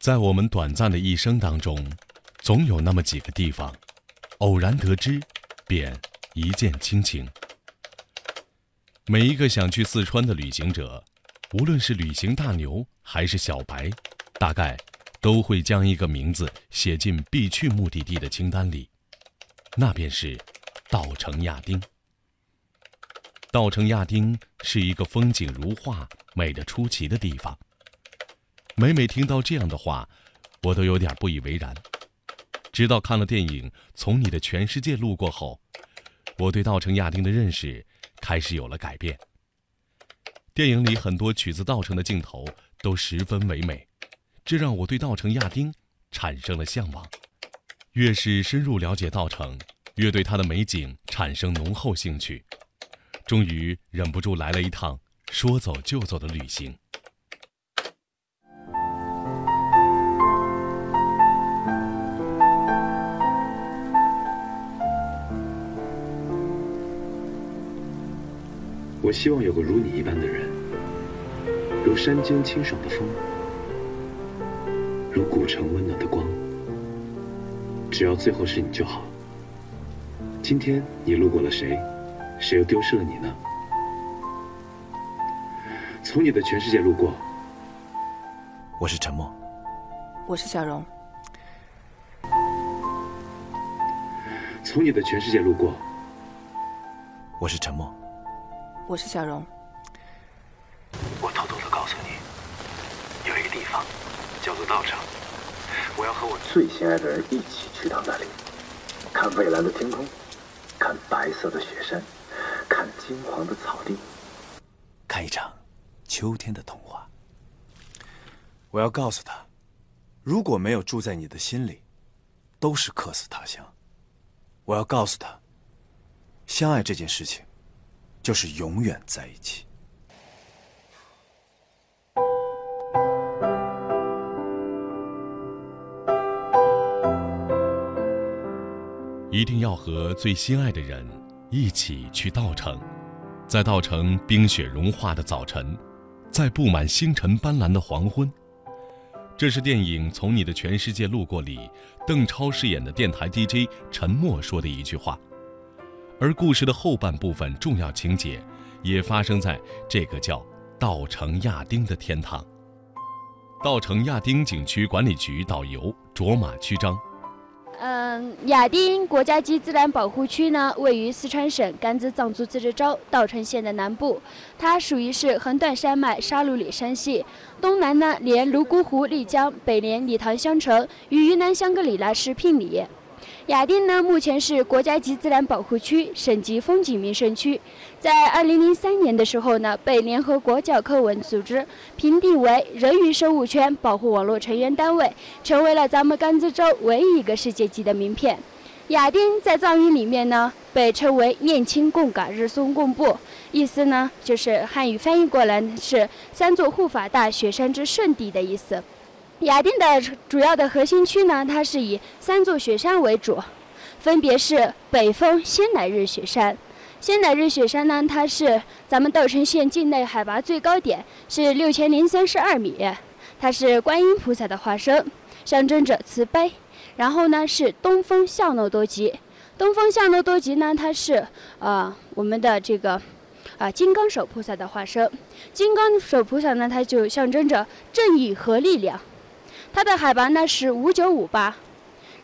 在我们短暂的一生当中，总有那么几个地方，偶然得知，便一见倾情。每一个想去四川的旅行者，无论是旅行大牛还是小白，大概都会将一个名字写进必去目的地的清单里，那便是稻城亚丁。稻城亚丁是一个风景如画、美得出奇的地方。每每听到这样的话，我都有点不以为然。直到看了电影《从你的全世界路过》后，我对稻城亚丁的认识开始有了改变。电影里很多取自稻城的镜头都十分唯美，这让我对稻城亚丁产生了向往。越是深入了解稻城，越对它的美景产生浓厚兴趣。终于忍不住来了一趟说走就走的旅行。我希望有个如你一般的人，如山间清爽的风，如古城温暖的光。只要最后是你就好。今天你路过了谁？谁又丢失了你呢？从你的全世界路过，我是沉默，我是小荣。从你的全世界路过，我是沉默，我是小荣。我偷偷的告诉你，有一个地方叫做稻城，我要和我最心爱的人一起去到那里，看蔚蓝的天空，看白色的雪山。看金黄的草地，看一场秋天的童话。我要告诉他，如果没有住在你的心里，都是客死他乡。我要告诉他，相爱这件事情，就是永远在一起。一定要和最心爱的人。一起去稻城，在稻城冰雪融化的早晨，在布满星辰斑斓的黄昏，这是电影《从你的全世界路过》里邓超饰演的电台 DJ 陈默说的一句话。而故事的后半部分重要情节，也发生在这个叫稻城亚丁的天堂。稻城亚丁景区管理局导游卓玛曲章。嗯，亚丁国家级自然保护区呢，位于四川省甘孜藏族自治州稻城县的南部，它属于是横断山脉沙鲁里山系，东南呢连泸沽湖、丽江，北连理塘乡城，与云南香格里拉市毗邻。亚丁呢，目前是国家级自然保护区、省级风景名胜区。在二零零三年的时候呢，被联合国教科文组织评定为人鱼生物圈保护网络成员单位，成为了咱们甘孜州唯一一个世界级的名片。亚丁在藏语里面呢，被称为“念青贡嘎日松贡布”，意思呢就是汉语翻译过来是“三座护法大雪山之圣地”的意思。雅典的主要的核心区呢，它是以三座雪山为主，分别是北峰仙乃日雪山。仙乃日雪山呢，它是咱们稻城县境内海拔最高点，是六千零三十二米。它是观音菩萨的化身，象征着慈悲。然后呢，是东风向诺多吉。东风向诺多吉呢，它是呃我们的这个啊金刚手菩萨的化身。金刚手菩萨呢，它就象征着正义和力量。它的海拔呢是五九五八，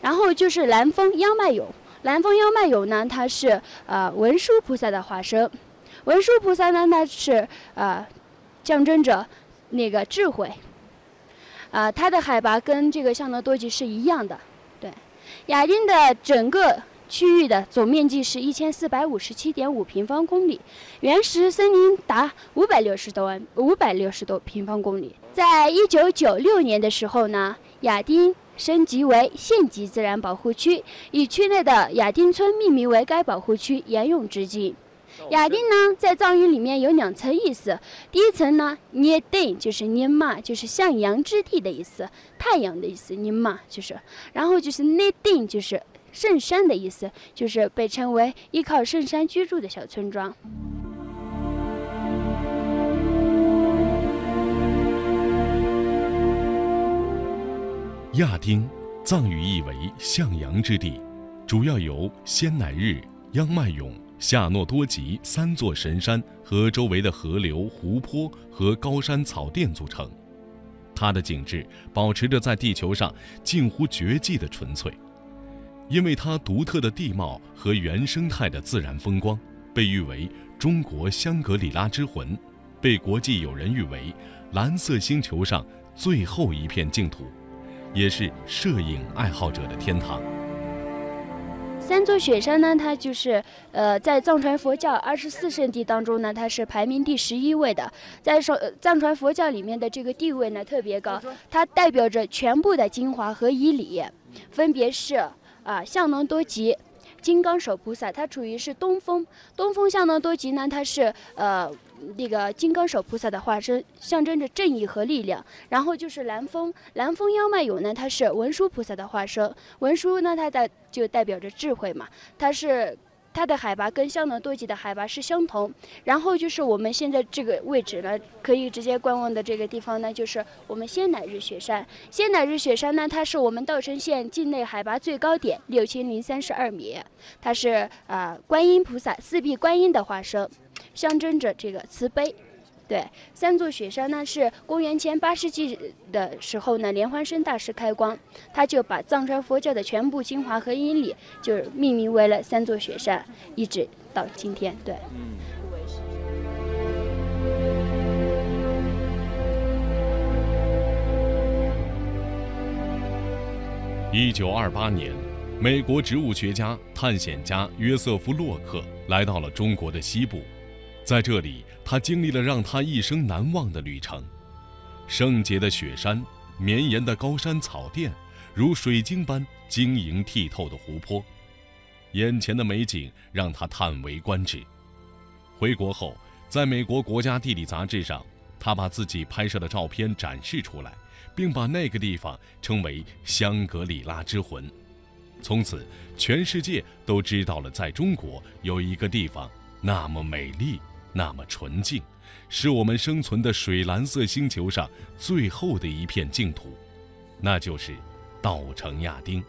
然后就是南峰央麦勇。南峰央麦勇呢，它是呃文殊菩萨的化身。文殊菩萨呢，它是呃象征着那个智慧。啊，它的海拔跟这个香德多吉是一样的。对，雅丁的整个。区域的总面积是一千四百五十七点五平方公里，原始森林达五百六十多万五百六十多平方公里。在一九九六年的时候呢，亚丁升级为县级自然保护区，以区内的亚丁村命名为该保护区，沿用至今。亚丁呢，在藏语里面有两层意思，第一层呢，涅定就是尼玛，就是向阳之地的意思，太阳的意思，尼玛就是，然后就是捏定就是。圣山的意思就是被称为依靠圣山居住的小村庄。亚丁，藏语意为向阳之地，主要由仙乃日、央迈勇、夏诺多吉三座神山和周围的河流、湖泊和高山草甸组成。它的景致保持着在地球上近乎绝迹的纯粹，因为它独特的地貌和原生态的自然风光，被誉为中国香格里拉之魂，被国际友人誉为蓝色星球上最后一片净土，也是摄影爱好者的天堂。三座雪山呢，它就是呃，在藏传佛教二十四圣地当中呢，它是排名第十一位的。在说藏传佛教里面的这个地位呢特别高，它代表着全部的精华和仪礼，分别是啊相能多吉、金刚手菩萨，它处于是东风。东风相能多吉呢，它是呃。那个金刚手菩萨的化身，象征着正义和力量。然后就是南风，南风妖脉勇呢，它是文殊菩萨的化身。文殊呢，它代就代表着智慧嘛。它是它的海拔跟香农多吉的海拔是相同。然后就是我们现在这个位置呢，可以直接观望的这个地方呢，就是我们仙乃日雪山。仙乃日雪山呢，它是我们稻城县境内海拔最高点，六千零三十二米。它是啊，观音菩萨四臂观音的化身。象征着这个慈悲，对三座雪山呢，是公元前八世纪的时候呢，莲花生大师开光，他就把藏传佛教的全部精华和因理，就是命名为了三座雪山，一直到今天。对。嗯一九二八年，美国植物学家、探险家约瑟夫·洛克来到了中国的西部。在这里，他经历了让他一生难忘的旅程：圣洁的雪山、绵延的高山草甸，如水晶般晶莹剔透的湖泊，眼前的美景让他叹为观止。回国后，在美国国家地理杂志上，他把自己拍摄的照片展示出来，并把那个地方称为“香格里拉之魂”。从此，全世界都知道了，在中国有一个地方那么美丽。那么纯净，是我们生存的水蓝色星球上最后的一片净土，那就是稻城亚丁。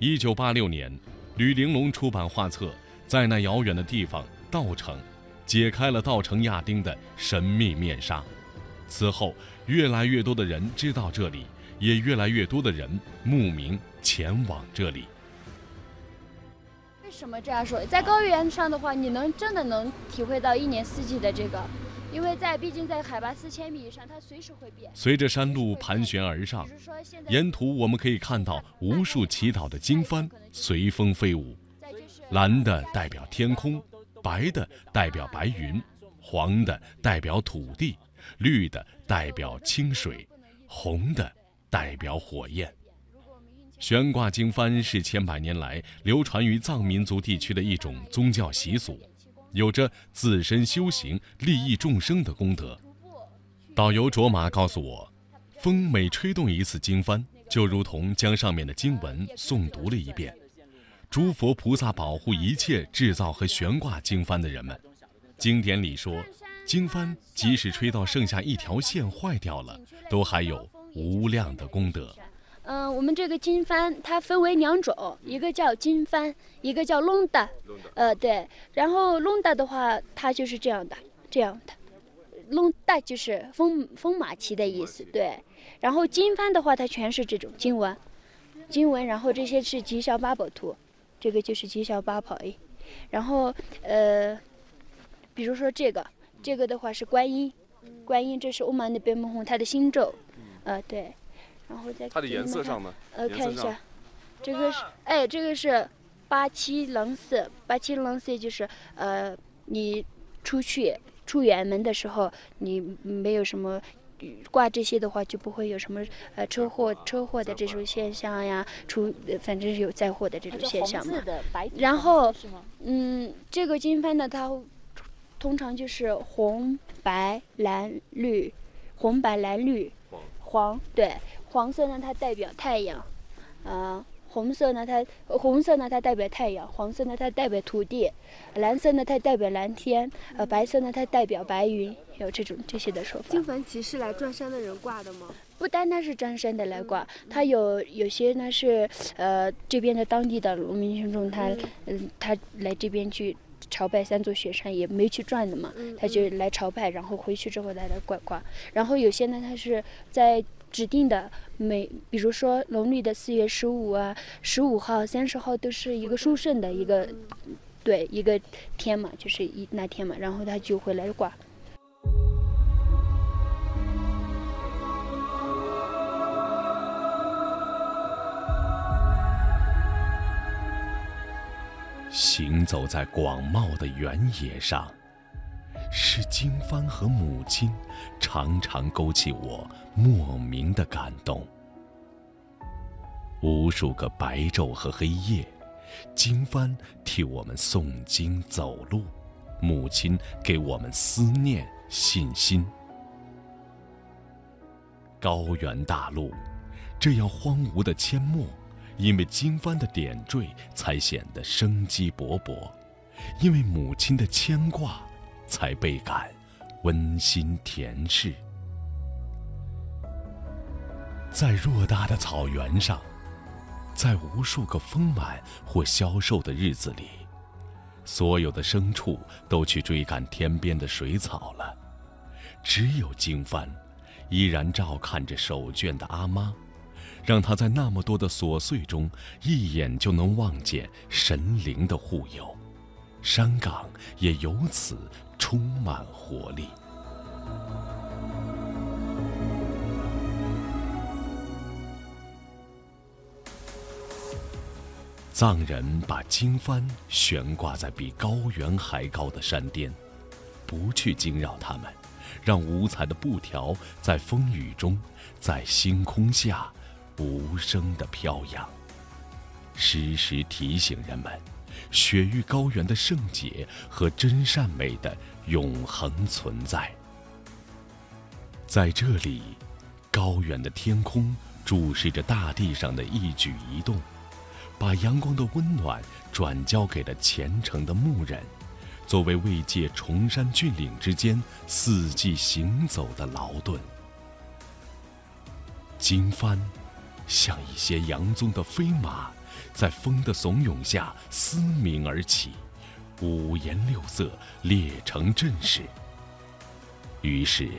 一九八六年，吕玲珑出版画册《在那遥远的地方，稻城》，解开了稻城亚丁的神秘面纱。此后，越来越多的人知道这里，也越来越多的人慕名前往这里。为什么这样说？在高原上的话，你能真的能体会到一年四季的这个，因为在毕竟在海拔四千米以上，它随时会变。随着山路盘旋而上，沿途我们可以看到无数祈祷的经幡随风飞舞，蓝的代表天空，白的代表白云，黄的代表土地，绿的代表清水，红的代表火焰。悬挂经幡是千百年来流传于藏民族地区的一种宗教习俗，有着自身修行、利益众生的功德。导游卓玛告诉我，风每吹动一次经幡，就如同将上面的经文诵读了一遍。诸佛菩萨保护一切制造和悬挂经幡的人们。经典里说，经幡即使吹到剩下一条线坏掉了，都还有无量的功德。嗯，我们这个经幡它分为两种，一个叫经幡，一个叫隆达。呃，对。然后隆达的话，它就是这样的，这样的。隆达就是风风马旗的意思，对。然后经幡的话，它全是这种经文，经文。然后这些是吉祥八宝图，这个就是吉祥八宝。然后呃，比如说这个，这个的话是观音，观音这是欧曼的贝蒙红，它的心咒。呃，对。然后再它的颜色上呢？呃，看一下，这个是哎，这个是八七零四，八七零四就是呃，你出去出远门的时候，你没有什么挂这些的话，就不会有什么呃车祸车祸的这种现象呀，出反正是有灾祸的这种现象嘛。然后嗯，这个经幡呢，它通常就是红白蓝绿，红白蓝绿黄对。黄色呢，它代表太阳，呃，红色呢，它红色呢，它代表太阳；黄色呢，它代表土地；蓝色呢，它代表蓝天；呃，白色呢，它代表白云。有这种这些的说法。金幡旗是来转山的人挂的吗？不单单是转山的来挂，他有有些呢是呃这边的当地的农民群众，他嗯他来这边去朝拜三座雪山，也没去转的嘛，他就来朝拜，然后回去之后再来挂挂。然后有些呢，他是在指定的每，比如说农历的四月十五啊、十五号、三十号都是一个殊胜的一个，对一个天嘛，就是一那天嘛，然后他就会来挂。行走在广袤的原野上，是经幡和母亲常常勾起我莫名的感动。无数个白昼和黑夜，经幡替我们诵经走路，母亲给我们思念信心。高原大陆，这样荒芜的阡陌。因为经幡的点缀，才显得生机勃勃；因为母亲的牵挂，才倍感温馨甜适。在偌大的草原上，在无数个丰满或消瘦的日子里，所有的牲畜都去追赶天边的水草了，只有经幡，依然照看着手绢的阿妈。让他在那么多的琐碎中，一眼就能望见神灵的护佑，山岗也由此充满活力。藏人把经幡悬挂在比高原还高的山巅，不去惊扰他们，让五彩的布条在风雨中，在星空下。无声的飘扬，时时提醒人们，雪域高原的圣洁和真善美的永恒存在。在这里，高远的天空注视着大地上的一举一动，把阳光的温暖转交给了虔诚的牧人，作为慰藉崇山峻岭之间四季行走的劳顿。经幡。像一些扬宗的飞马，在风的怂恿下嘶鸣而起，五颜六色，列成阵势。于是，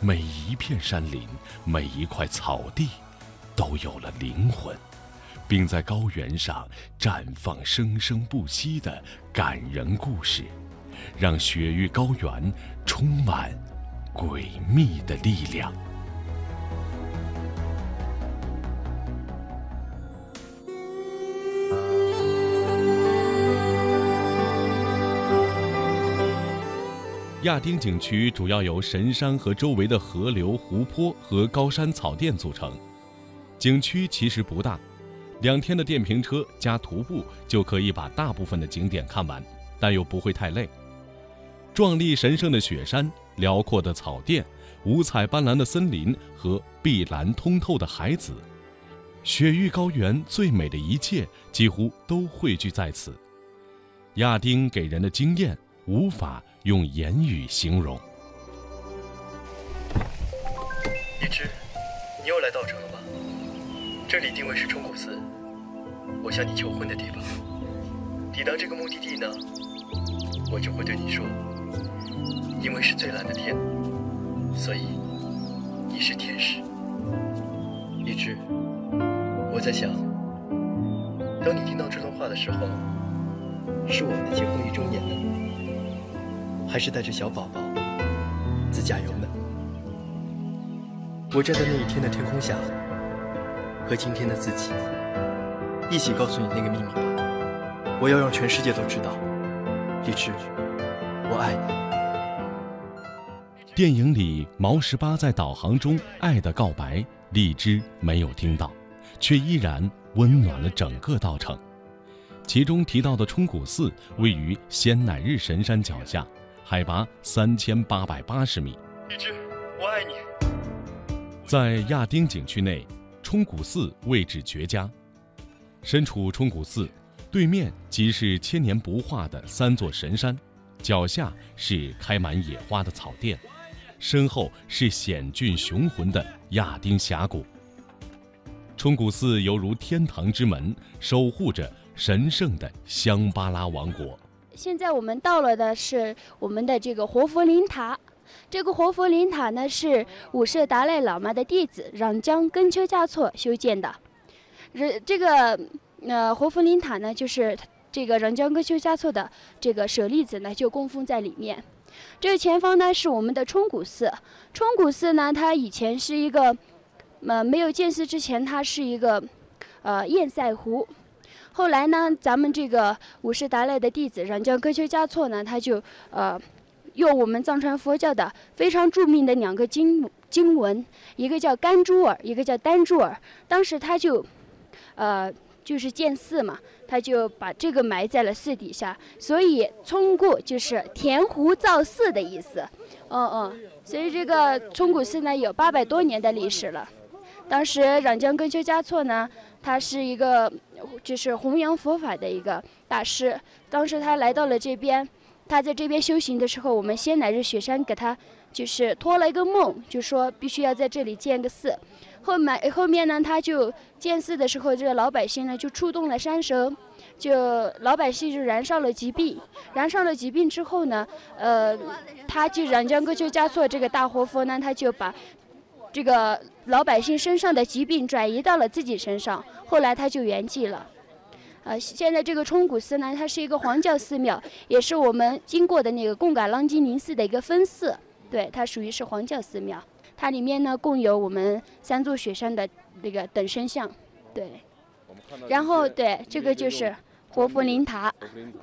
每一片山林，每一块草地，都有了灵魂，并在高原上绽放生生不息的感人故事，让雪域高原充满诡秘的力量。亚丁景区主要由神山和周围的河流、湖泊和高山草甸组成。景区其实不大，两天的电瓶车加徒步就可以把大部分的景点看完，但又不会太累。壮丽神圣的雪山、辽阔的草甸、五彩斑斓的森林和碧蓝通透的海子，雪域高原最美的一切几乎都汇聚在此。亚丁给人的惊艳无法。用言语形容。一只，你又来稻城了吧？这里定位是冲古寺，我向你求婚的地方。抵达这个目的地呢，我就会对你说，因为是最蓝的天，所以你是天使。一只，我在想，当你听到这段话的时候，是我们的结婚一周年呢。还是带着小宝宝自驾游呢？我站在那一天的天空下，和今天的自己一起告诉你那个秘密吧。我要让全世界都知道，荔枝，我爱你。电影里毛十八在导航中爱的告白，荔枝没有听到，却依然温暖了整个稻城。其中提到的冲古寺位于仙乃日神山脚下。海拔三千八百八十米。荔枝，我爱你。在亚丁景区内，冲古寺位置绝佳。身处冲古寺，对面即是千年不化的三座神山，脚下是开满野花的草甸，身后是险峻雄浑的亚丁峡谷。冲古寺犹如天堂之门，守护着神圣的香巴拉王国。现在我们到了的是我们的这个活佛林塔。这个活佛林塔呢，是五世达赖喇嘛的弟子嚷江根秋加措修建的。这这个呃活佛林塔呢，就是这个嚷江根秋加措的这个舍利子呢，就供奉在里面。这个前方呢，是我们的冲古寺。冲古寺呢，它以前是一个。呃，没有建寺之前，它是一个呃堰塞湖。后来呢，咱们这个五世达赖的弟子嚷江格秋嘉措呢，他就呃用我们藏传佛教的非常著名的两个经经文，一个叫甘珠尔，一个叫丹珠尔。当时他就呃就是建寺嘛，他就把这个埋在了寺底下，所以冲固就是填湖造寺的意思。嗯嗯，所以这个冲古寺呢有八百多年的历史了。当时嚷江根秋嘉措呢，他是一个就是弘扬佛法的一个大师。当时他来到了这边，他在这边修行的时候，我们先来日雪山给他就是托了一个梦，就说必须要在这里建个寺。后面后面呢，他就建寺的时候，这个老百姓呢就触动了山神，就老百姓就燃烧了疾病，燃烧了疾病之后呢，呃，他就嚷江根秋嘉措这个大活佛呢，他就把。这个老百姓身上的疾病转移到了自己身上，后来他就圆寂了。呃，现在这个冲古寺呢，它是一个黄教寺庙，也是我们经过的那个贡嘎朗吉林寺的一个分寺。对，它属于是黄教寺庙。它里面呢，共有我们三座雪山的那个等身像。对。然后对，这个就是。活佛灵塔，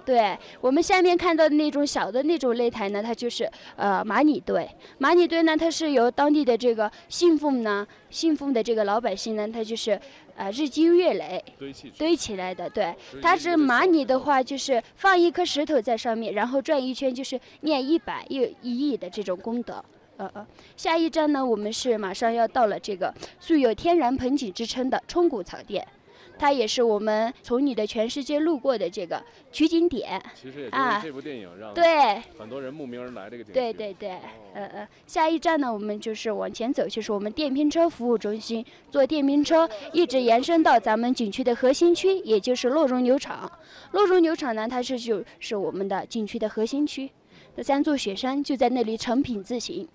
对我们下面看到的那种小的那种擂台呢，它就是呃马尼堆。马尼堆呢，它是由当地的这个信奉呢信奉的这个老百姓呢，他就是呃日积月累堆起堆起来的。对，它是马尼的话，就是放一颗石头在上面，然后转一圈，就是念一百又一亿的这种功德。呃呃，下一站呢，我们是马上要到了这个素有天然盆景之称的冲古草甸。它也是我们从你的全世界路过的这个取景点，其实也是这部电影让对很多人慕名而来这个景对对对，呃呃，下一站呢，我们就是往前走，就是我们电瓶车服务中心，坐电瓶车一直延伸到咱们景区的核心区，也就是洛绒牛场。洛绒牛场呢，它是就是我们的景区的核心区，那三座雪山就在那里成品自行。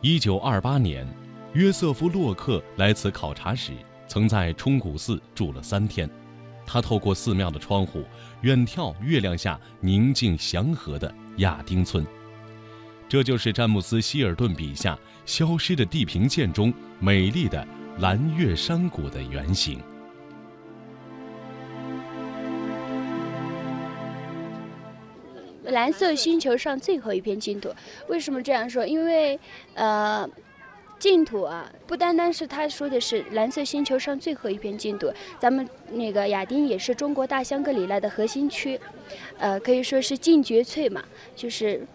一九二八年。约瑟夫·洛克来此考察时，曾在冲古寺住了三天。他透过寺庙的窗户，远眺月亮下宁静祥和的亚丁村。这就是詹姆斯·希尔顿笔下消失的地平线中美丽的蓝月山谷的原型。蓝色星球上最后一片净土，为什么这样说？因为，呃。净土啊，不单单是他说的是蓝色星球上最后一片净土，咱们那个亚丁也是中国大香格里拉的核心区，呃，可以说是净绝萃嘛，就是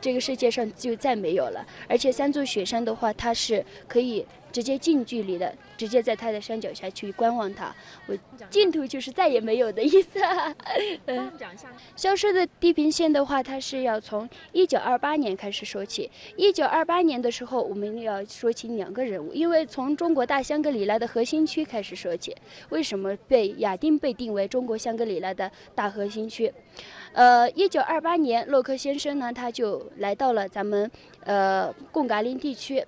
这个世界上就再没有了。而且三座雪山的话，它是可以。直接近距离的，直接在它的山脚下去观望它。我净土就是再也没有的意思。嗯，讲一下。消失的地平线的话，它是要从一九二八年开始说起。一九二八年的时候，我们要说起两个人物，因为从中国大香格里拉的核心区开始说起。为什么被亚丁被定为中国香格里拉的大核心区？呃，一九二八年，洛克先生呢，他就来到了咱们呃贡嘎林地区。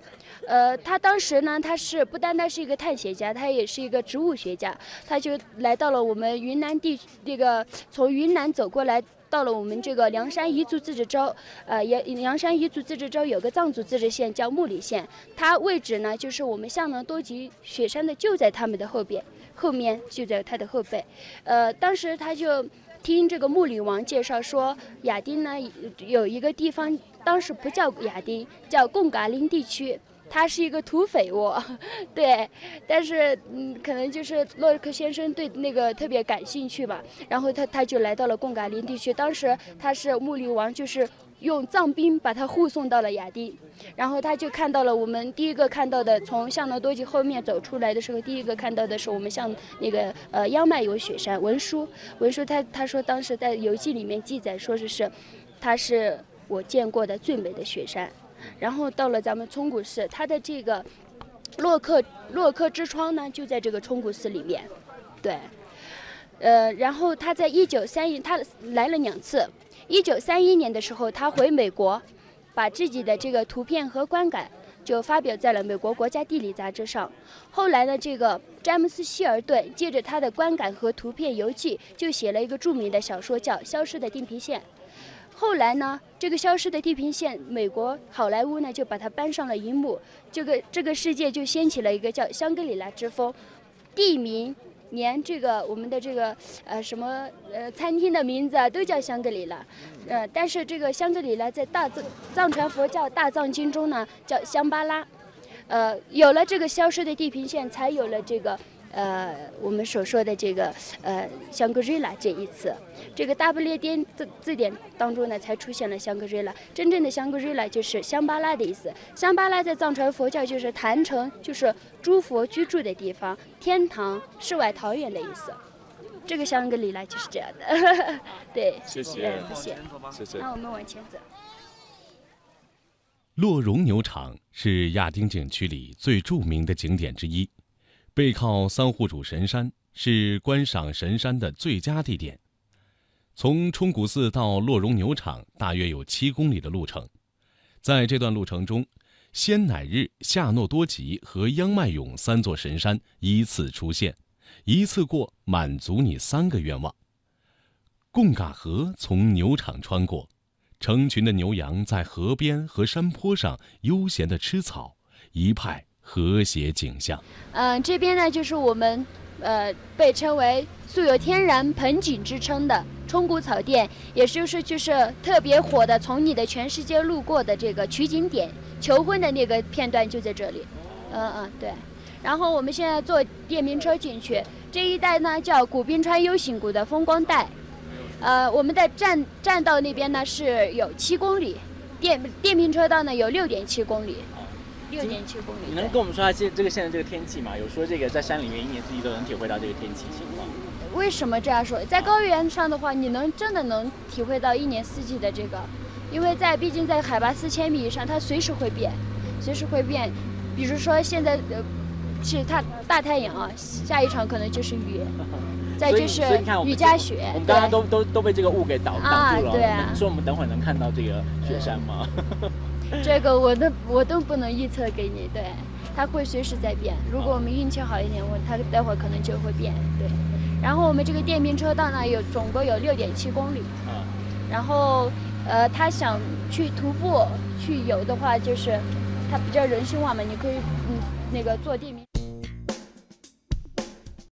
呃，他当时呢，他是不单单是一个探险家，他也是一个植物学家。他就来到了我们云南地这个，从云南走过来，到了我们这个凉山彝族自治州。呃，也凉山彝族自治州有个藏族自治县叫木里县，它位置呢就是我们象能多吉雪山的就在他们的后边，后面就在他的后背。呃，当时他就。听这个木里王介绍说，亚丁呢有一个地方，当时不叫亚丁，叫贡嘎林地区，它是一个土匪窝，对，但是嗯，可能就是洛克先生对那个特别感兴趣吧，然后他他就来到了贡嘎林地区，当时他是木里王就是用藏兵把他护送到了亚丁，然后他就看到了我们第一个看到的，从向纳多吉后面走出来的时候，第一个看到的是我们向那个呃央迈有雪山文书，文书他他说当时在游记里面记载说是是，它是我见过的最美的雪山，然后到了咱们冲古寺，它的这个洛克洛克之窗呢就在这个冲古寺里面，对，呃，然后他在一九三一他来了两次。一九三一年的时候，他回美国，把自己的这个图片和观感就发表在了美国国家地理杂志上。后来呢，这个詹姆斯·希尔顿借着他的观感和图片游记，就写了一个著名的小说，叫《消失的地平线》。后来呢，这个《消失的地平线》，美国好莱坞呢就把它搬上了荧幕，这个这个世界就掀起了一个叫香格里拉之风，地名。连这个我们的这个呃什么呃餐厅的名字啊都叫香格里拉，呃但是这个香格里拉在大藏藏传佛教大藏经中呢叫香巴拉，呃有了这个消失的地平线，才有了这个。呃，我们所说的这个呃香格里拉这一次，这个大不列颠字字典当中呢，才出现了香格里拉。真正的香格里拉就是香巴拉的意思。香巴拉在藏传佛教就是坛城，就是诸佛居住的地方，天堂、世外桃源的意思。这个香格里拉就是这样的。对，谢谢，谢谢，谢谢。那我们往前走。洛绒牛场是亚丁景区里最著名的景点之一。背靠桑户主神山，是观赏神山的最佳地点。从冲古寺到洛绒牛场大约有七公里的路程，在这段路程中，仙乃日、夏诺多吉和央迈勇三座神山依次出现，一次过满足你三个愿望。贡嘎河从牛场穿过，成群的牛羊在河边和山坡上悠闲地吃草，一派。和谐景象。嗯，这边呢就是我们，呃，被称为素有天然盆景之称的冲古草甸，也就是就是特别火的，从你的全世界路过的这个取景点，求婚的那个片段就在这里。嗯嗯，对。然后我们现在坐电瓶车进去，这一带呢叫古滨川 U 型谷的风光带。呃，我们的站站道那边呢是有七公里，电电瓶车道呢有六点七公里。六点七公里。你能跟我们说下现这个现在这个天气吗？有说这个在山里面一年四季都能体会到这个天气情况。为什么这样说？在高原上的话，你能真的能体会到一年四季的这个，因为在毕竟在海拔四千米以上，它随时会变，随时会变。比如说现在呃，是它大太阳啊，下一场可能就是雨，再就是雨加雪。我们刚刚都都都被这个雾给挡挡住了。对啊。说我们等会儿能看到这个雪山吗？这个我都我都不能预测给你，对，它会随时在变。如果我们运气好一点，我它待会儿可能就会变，对。然后我们这个电瓶车到那，有总共有六点七公里。然后，呃，他想去徒步去游的话，就是他比较人性化嘛，你可以嗯那个坐电瓶。